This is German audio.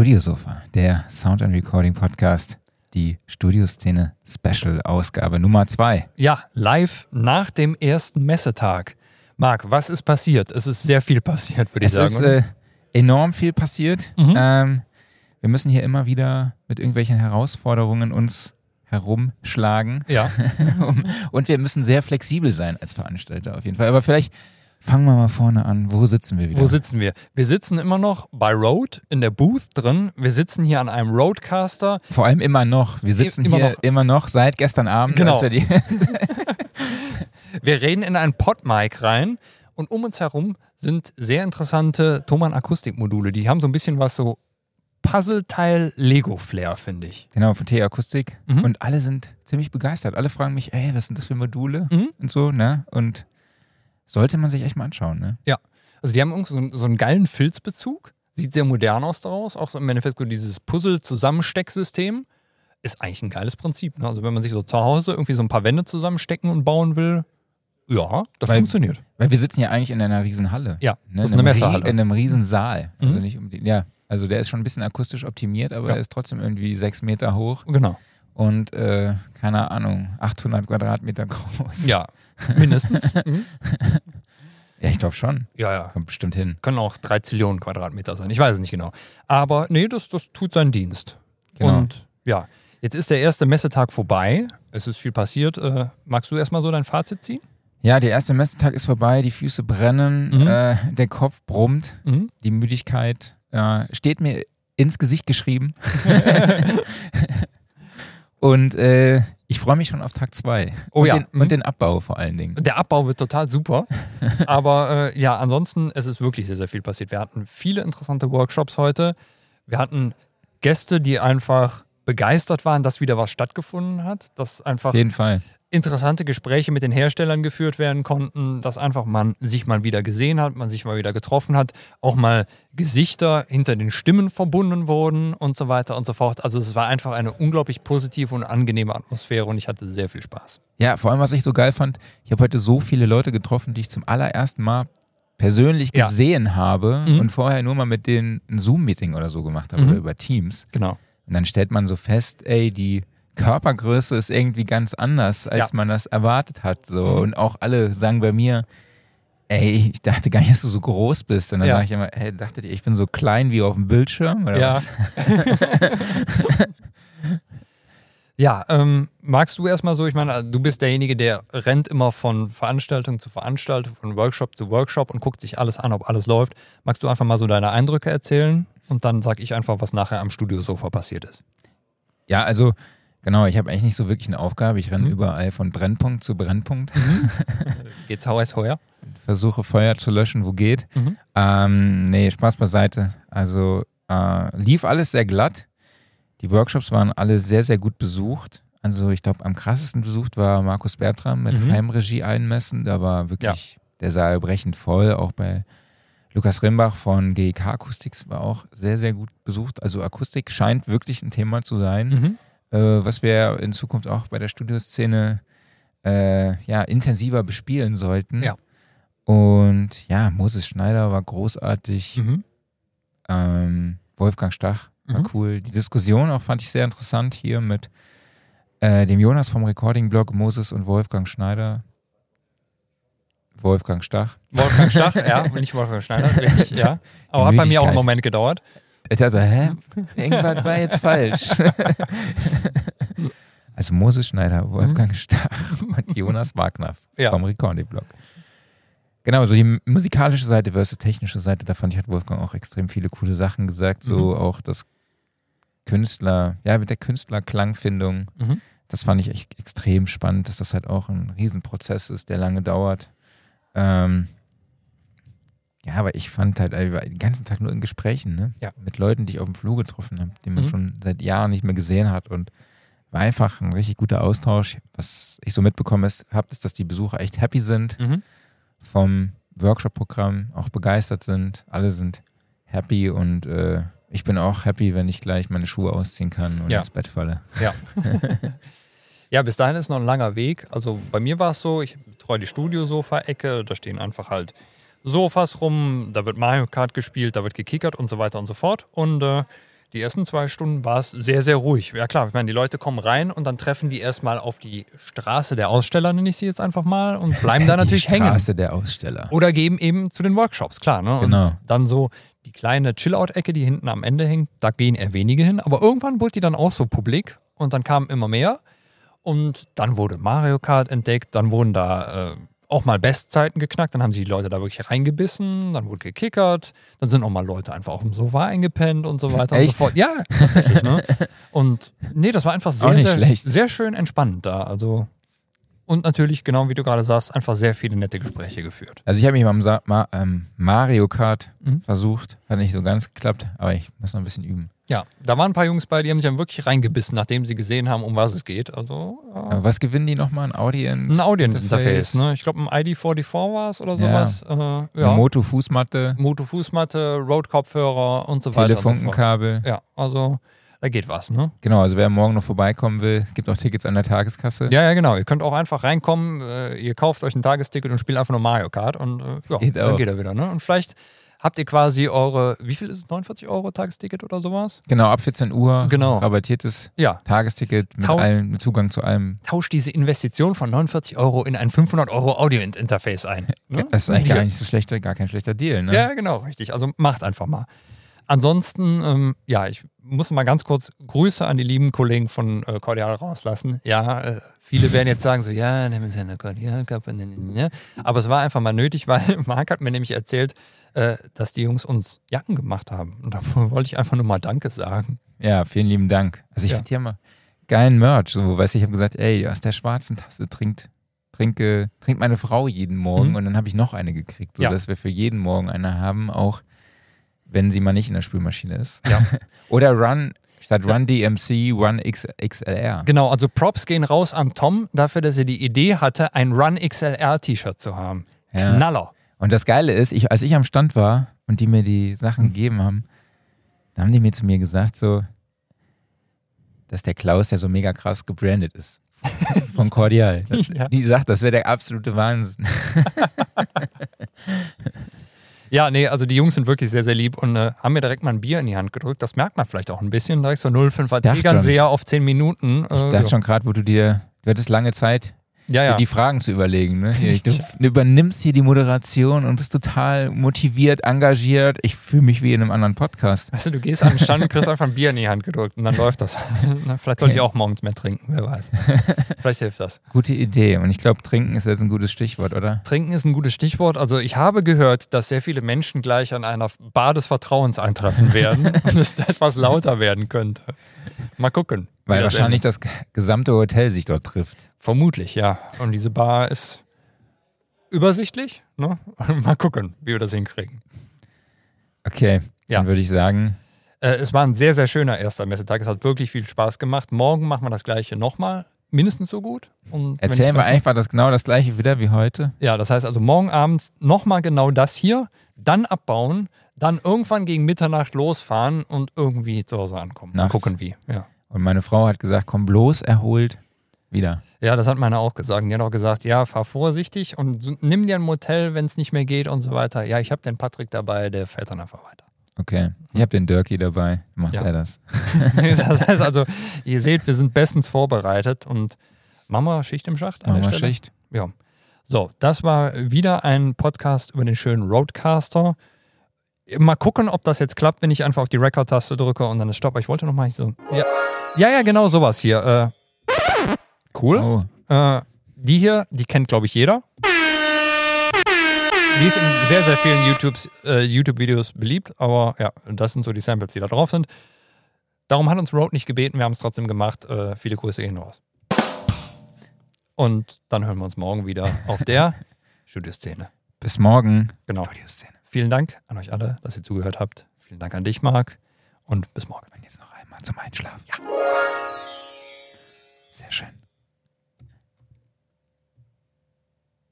Studiosofa, der Sound and Recording Podcast, die Studioszene Special Ausgabe Nummer 2. Ja, live nach dem ersten Messetag. Marc, was ist passiert? Es ist sehr viel passiert, würde ich Es sagen. ist äh, enorm viel passiert. Mhm. Ähm, wir müssen hier immer wieder mit irgendwelchen Herausforderungen uns herumschlagen. ja, Und wir müssen sehr flexibel sein als Veranstalter auf jeden Fall. Aber vielleicht fangen wir mal vorne an. Wo sitzen wir wieder? wo sitzen wir? Wir sitzen immer noch bei Rode in der Booth drin. Wir sitzen hier an einem Rodecaster. Vor allem immer noch. Wir sitzen Immer hier noch. immer noch seit gestern Abend. Genau. Wir Wir reden in einen Podmic rein und um uns herum sind sehr interessante Thomann Akustikmodule. Die haben so ein bisschen was so Puzzleteil Lego Flair, finde ich. genau, von T Akustik. Mhm. Und alle sind ziemlich begeistert. Alle fragen mich, ey, was sind das für Module? Mhm. Und so, ne? Und sollte man sich echt mal anschauen, ne? Also die haben irgendwie so, einen- so einen geilen Filzbezug. Sieht sehr modern aus daraus. Auch so im so dieses Puzzle-Zusammenstecksystem. Ist eigentlich ein geiles Prinzip. Ne? Also wenn man sich so zu Hause irgendwie so ein paar Wände zusammenstecken und bauen will, ja, das Weil- funktioniert. Weil wir sitzen ja eigentlich in einer riesen Halle. Ja, Ne? das ist in, eine. Rie- in einem riesen Saal. Also Mhm. nicht unbedingt, ja. Also der ist schon ein bisschen akustisch optimiert, aber Ja. er ist trotzdem irgendwie sechs Meter hoch Genau. und, äh, keine Ahnung, 800 Quadratmeter groß. Ja, mindestens. mhm. Ja, ich glaube schon. Ja, ja. Kommt bestimmt hin. Können auch drei Zillionen Quadratmeter sein. Ich weiß es nicht genau. Aber nee, das, das tut seinen Dienst. Genau. Und ja, jetzt ist der erste Messetag vorbei. Es ist viel passiert. Äh, magst du erstmal so dein Fazit ziehen? Ja, der erste Messetag ist vorbei, die Füße brennen, Mhm. äh, der Kopf brummt, Mhm. die Müdigkeit äh, steht mir ins Gesicht geschrieben. und äh, ich freue mich schon auf Tag 2. Oh und, ja. den, Mhm. und den Abbau vor allen Dingen. Der Abbau wird total super. Aber äh, ja, ansonsten, es ist wirklich sehr, sehr viel passiert. Wir hatten viele interessante Workshops heute. Wir hatten Gäste, die einfach begeistert waren, dass wieder was stattgefunden hat, dass einfach Auf jeden Fall. Interessante Gespräche mit den Herstellern geführt werden konnten, dass einfach man sich mal wieder gesehen hat, man sich mal wieder getroffen hat, auch mal Gesichter hinter den Stimmen verbunden wurden und so weiter und so fort. Also es war einfach eine unglaublich positive und angenehme Atmosphäre und ich hatte sehr viel Spaß. Ja, vor allem, was ich so geil fand, ich habe heute so viele Leute getroffen, die ich zum allerersten Mal persönlich Ja. gesehen habe Mhm. und vorher nur mal mit denen ein Zoom-Meeting oder so gemacht habe Mhm. oder über Teams. Genau. Und dann stellt man so fest, ey, die Körpergröße ist irgendwie ganz anders, als Ja. man das erwartet hat. So. Mhm. Und auch alle sagen bei mir, ey, ich dachte gar nicht, dass du so groß bist. Und dann Ja. sage ich immer, hey, dachtet ihr, ich bin so klein wie auf dem Bildschirm? Oder Ja. was? Ja, ähm, magst du erstmal so, ich meine, du bist derjenige, der rennt immer von Veranstaltung zu Veranstaltung, von Workshop zu Workshop und guckt sich alles an, ob alles läuft. Magst du einfach mal so deine Eindrücke erzählen? Und dann sag ich einfach, was nachher am Studiosofa passiert ist. Ja, also genau, ich habe eigentlich nicht so wirklich eine Aufgabe. Ich renne Mhm. überall von Brennpunkt zu Brennpunkt, Geht's heiß heuer? versuche Feuer zu löschen, wo geht. Mhm. Ähm, nee, Spaß beiseite. Also äh, lief alles sehr glatt. Die Workshops waren alle sehr, sehr gut besucht. Also ich glaube, am krassesten besucht war Markus Bertram mit Mhm. Heimregie einmessen. Da war wirklich der Saal brechend voll. Auch bei Lukas Rimbach von GEK Acoustics war auch sehr, sehr gut besucht. Also Akustik scheint wirklich ein Thema zu sein, Mhm. Äh, was wir in Zukunft auch bei der Studioszene äh, ja, intensiver bespielen sollten. Ja. Und ja, Moses Schneider war großartig. Mhm. Ähm, Wolfgang Stach war Mhm. cool. Die Diskussion auch fand ich sehr interessant hier mit äh, dem Jonas vom Recording-Blog, Moses und Wolfgang Schneider. Wolfgang Stach. Wolfgang Stach, ja, nicht Wolfgang Schneider, richtig, ja. Aber hat bei mir auch einen Moment gedauert. Ich dachte, hä? Irgendwas war jetzt falsch. also Moses Schneider, Wolfgang Stach und Jonas Wagner Mhm. Ja. vom Recording-Blog. Genau, so die musikalische Seite versus technische Seite, da fand ich, hat Wolfgang auch extrem viele coole Sachen gesagt. So Mhm. auch das Künstler, ja, mit der Künstlerklangfindung, Mhm. das fand ich echt extrem spannend, dass das halt auch ein Riesenprozess ist, der lange dauert. Ähm, ja, aber ich fand halt äh, ich war den ganzen Tag nur in Gesprächen, ne? Ja. Mit Leuten, die ich auf dem Flur getroffen habe, die man Mhm. schon seit Jahren nicht mehr gesehen hat und war einfach ein richtig guter Austausch. Was ich so mitbekommen habe, ist, dass die Besucher echt happy sind Mhm. vom Workshop-Programm, auch begeistert sind. Alle sind happy und äh, ich bin auch happy, wenn ich gleich meine Schuhe ausziehen kann und Ja. ins Bett falle. Ja. ja, bis dahin ist noch ein langer Weg. Also bei mir war es so, ich betreue die Studiosofa-Ecke, da stehen einfach halt Sofas rum, da wird Mario Kart gespielt, da wird gekickert und so weiter und so fort. Und äh, Die ersten zwei Stunden war es sehr, sehr ruhig. Ja klar, ich meine, die Leute kommen rein und dann treffen die erstmal auf die Straße der Aussteller, nenne ich sie jetzt einfach mal, und bleiben da natürlich die hängen. Straße der Aussteller. Oder geben eben zu den Workshops, klar. Ne? Genau. Und dann so die kleine Chill-Out-Ecke, die hinten am Ende hängt, da gehen eher wenige hin. Aber irgendwann wurde die dann auch so publik und dann kamen immer mehr. Und dann wurde Mario Kart entdeckt, dann wurden da äh, auch mal Bestzeiten geknackt, dann haben sich die Leute da wirklich reingebissen, dann wurde gekickert, dann sind auch mal Leute einfach auf dem Sofa eingepennt und so weiter und Echt? so fort. Ja, tatsächlich. ne? Und nee, das war einfach sehr, sehr, sehr schön entspannt da. Also und natürlich, genau wie du gerade sagst, einfach sehr viele nette Gespräche geführt. Also ich habe mich beim Sa Ma ähm, Mario Kart Mhm. versucht, hat nicht so ganz geklappt, aber ich muss noch ein bisschen üben. Ja, da waren ein paar Jungs bei, die haben sich dann wirklich reingebissen, nachdem sie gesehen haben, um was es geht. Also ja. Aber was gewinnen die nochmal? Ein Audience? ein Audiointerface, ne? Ich glaube, ein ID44 war es oder Ja. sowas. Äh, Eine ja. Moto-Fußmatte, Moto-Fußmatte, Road-Kopfhörer und so weiter. Und so. Telefunkenkabel. Ja, also da geht was, ne? Genau, also wer morgen noch vorbeikommen will, gibt auch Tickets an der Tageskasse. Ja, ja, genau. Ihr könnt auch einfach reinkommen, äh, ihr kauft euch ein Tagesticket und spielt einfach nur Mario Kart und äh, ja, Geht dann auch. geht er wieder, ne? Und vielleicht habt ihr quasi eure, wie viel ist es, 49 Euro Tagesticket oder sowas? Genau, ab 14 Uhr. Genau. Rabattiertes Ja, Tagesticket mit, Tau- allem, mit Zugang zu allem. tauscht diese Investition von 49 Euro in ein 500 Euro Audio-Interface ein. Ne? Das ist eigentlich Ja. gar nicht so schlechter, gar kein schlechter Deal, ne? Ja, genau, richtig. Also macht einfach mal. Ansonsten, ähm, ja, ich muss mal ganz kurz Grüße an die lieben Kollegen von äh, Cordial rauslassen. Ja, äh, viele werden jetzt sagen so, ja, nehmen Sie eine Cordial-Kappe. ne, ne, ne. Aber es war einfach mal nötig, weil Marc hat mir nämlich erzählt, äh, dass die Jungs uns Jacken gemacht haben. Und da wollte ich einfach nur mal Danke sagen. Ja, vielen lieben Dank. Also ich Ja. finde haben mal geilen Merch. So, weißt du, ich habe gesagt, ey, aus der schwarzen Tasse trinkt, trinke, trinkt meine Frau jeden Morgen Mhm. und dann habe ich noch eine gekriegt, so Ja. dass wir für jeden Morgen eine haben, auch wenn sie mal nicht in der Spülmaschine ist. Ja. Oder Run, statt Run DMC, Run XLR. Genau, also Props gehen raus an Tom dafür, dass er die Idee hatte, ein Run XLR-T-Shirt zu haben. Ja. Knaller. Und das Geile ist, ich, als ich am Stand war und die mir die Sachen Mhm. gegeben haben, da haben die mir zu mir gesagt, so, dass der Klaus ja so mega krass gebrandet ist. Von Cordial. Das, Ja. Die sagt, das wäre der absolute Wahnsinn. Ja, nee, also die Jungs sind wirklich sehr, sehr lieb und äh, haben mir direkt mal ein Bier in die Hand gedrückt. Das merkt man vielleicht auch ein bisschen. Direkt so 05er Dachte Tegernseher auf 10 Minuten. Äh, Ich dachte schon gerade, wo du dir, du hattest lange Zeit, ja, ja. die Fragen zu überlegen. Ne? Hier, Du übernimmst hier die Moderation und bist total motiviert, engagiert. Ich fühle mich wie in einem anderen Podcast. Weißt du, du gehst an den Stand und kriegst einfach ein Bier in die Hand gedrückt und dann läuft das. Na, vielleicht sollte ich auch morgens mehr trinken, wer weiß. Vielleicht hilft das. Gute Idee. Und ich glaube, trinken ist jetzt ein gutes Stichwort, oder? Trinken ist ein gutes Stichwort. Also ich habe gehört, dass sehr viele Menschen gleich an einer Bar des Vertrauens eintreffen werden und es etwas lauter werden könnte. Mal gucken. Weil das wahrscheinlich endet. das gesamte Hotel sich dort trifft. Vermutlich, ja. Und diese Bar ist übersichtlich. Ne? Mal gucken, wie wir das hinkriegen. Okay, Ja. dann würde ich sagen, Äh, es war ein sehr, sehr schöner erster Messetag. Es hat wirklich viel Spaß gemacht. Morgen machen wir das gleiche nochmal. Mindestens so gut. Und erzählen wir einfach das genau das gleiche wieder wie heute. Ja, das heißt also morgen abends nochmal genau das hier, dann abbauen, dann irgendwann gegen Mitternacht losfahren und irgendwie zu Hause ankommen. Mal Nachts. gucken wie. Ja. Und meine Frau hat gesagt, komm bloß erholt wieder. Ja, das hat meine auch gesagt. Die hat auch gesagt, ja, fahr vorsichtig und nimm dir ein Motel, wenn es nicht mehr geht und so weiter. Ja, ich habe den Patrick dabei, der fährt dann einfach weiter. Okay, ich habe den Dirkie dabei. Macht Ja. er das? das heißt also, ihr seht, wir sind bestens vorbereitet und Mama Schicht im Schacht Machen Stelle. Schicht. Ja. So, das war wieder ein Podcast über den schönen Roadcaster. Mal gucken, ob das jetzt klappt, wenn ich einfach auf die Record-Taste drücke und dann ist Stopp. Ich wollte noch mal so. Ja, ja, ja genau sowas hier. Äh, cool. Oh, Äh, die hier, die kennt, glaube ich, jeder. Die ist in sehr, sehr vielen äh, YouTube-Videos beliebt, aber ja, das sind so die Samples, die da drauf sind. Darum hat uns Road nicht gebeten, wir haben es trotzdem gemacht. Äh, viele Grüße gehen raus. Und dann hören wir uns morgen wieder auf der Studioszene. bis morgen. Genau. Studioszene. Vielen Dank an euch alle, dass ihr zugehört habt. Vielen Dank an dich, Marc. Und bis morgen. Und jetzt noch einmal zum Einschlafen. Ja. Sehr schön.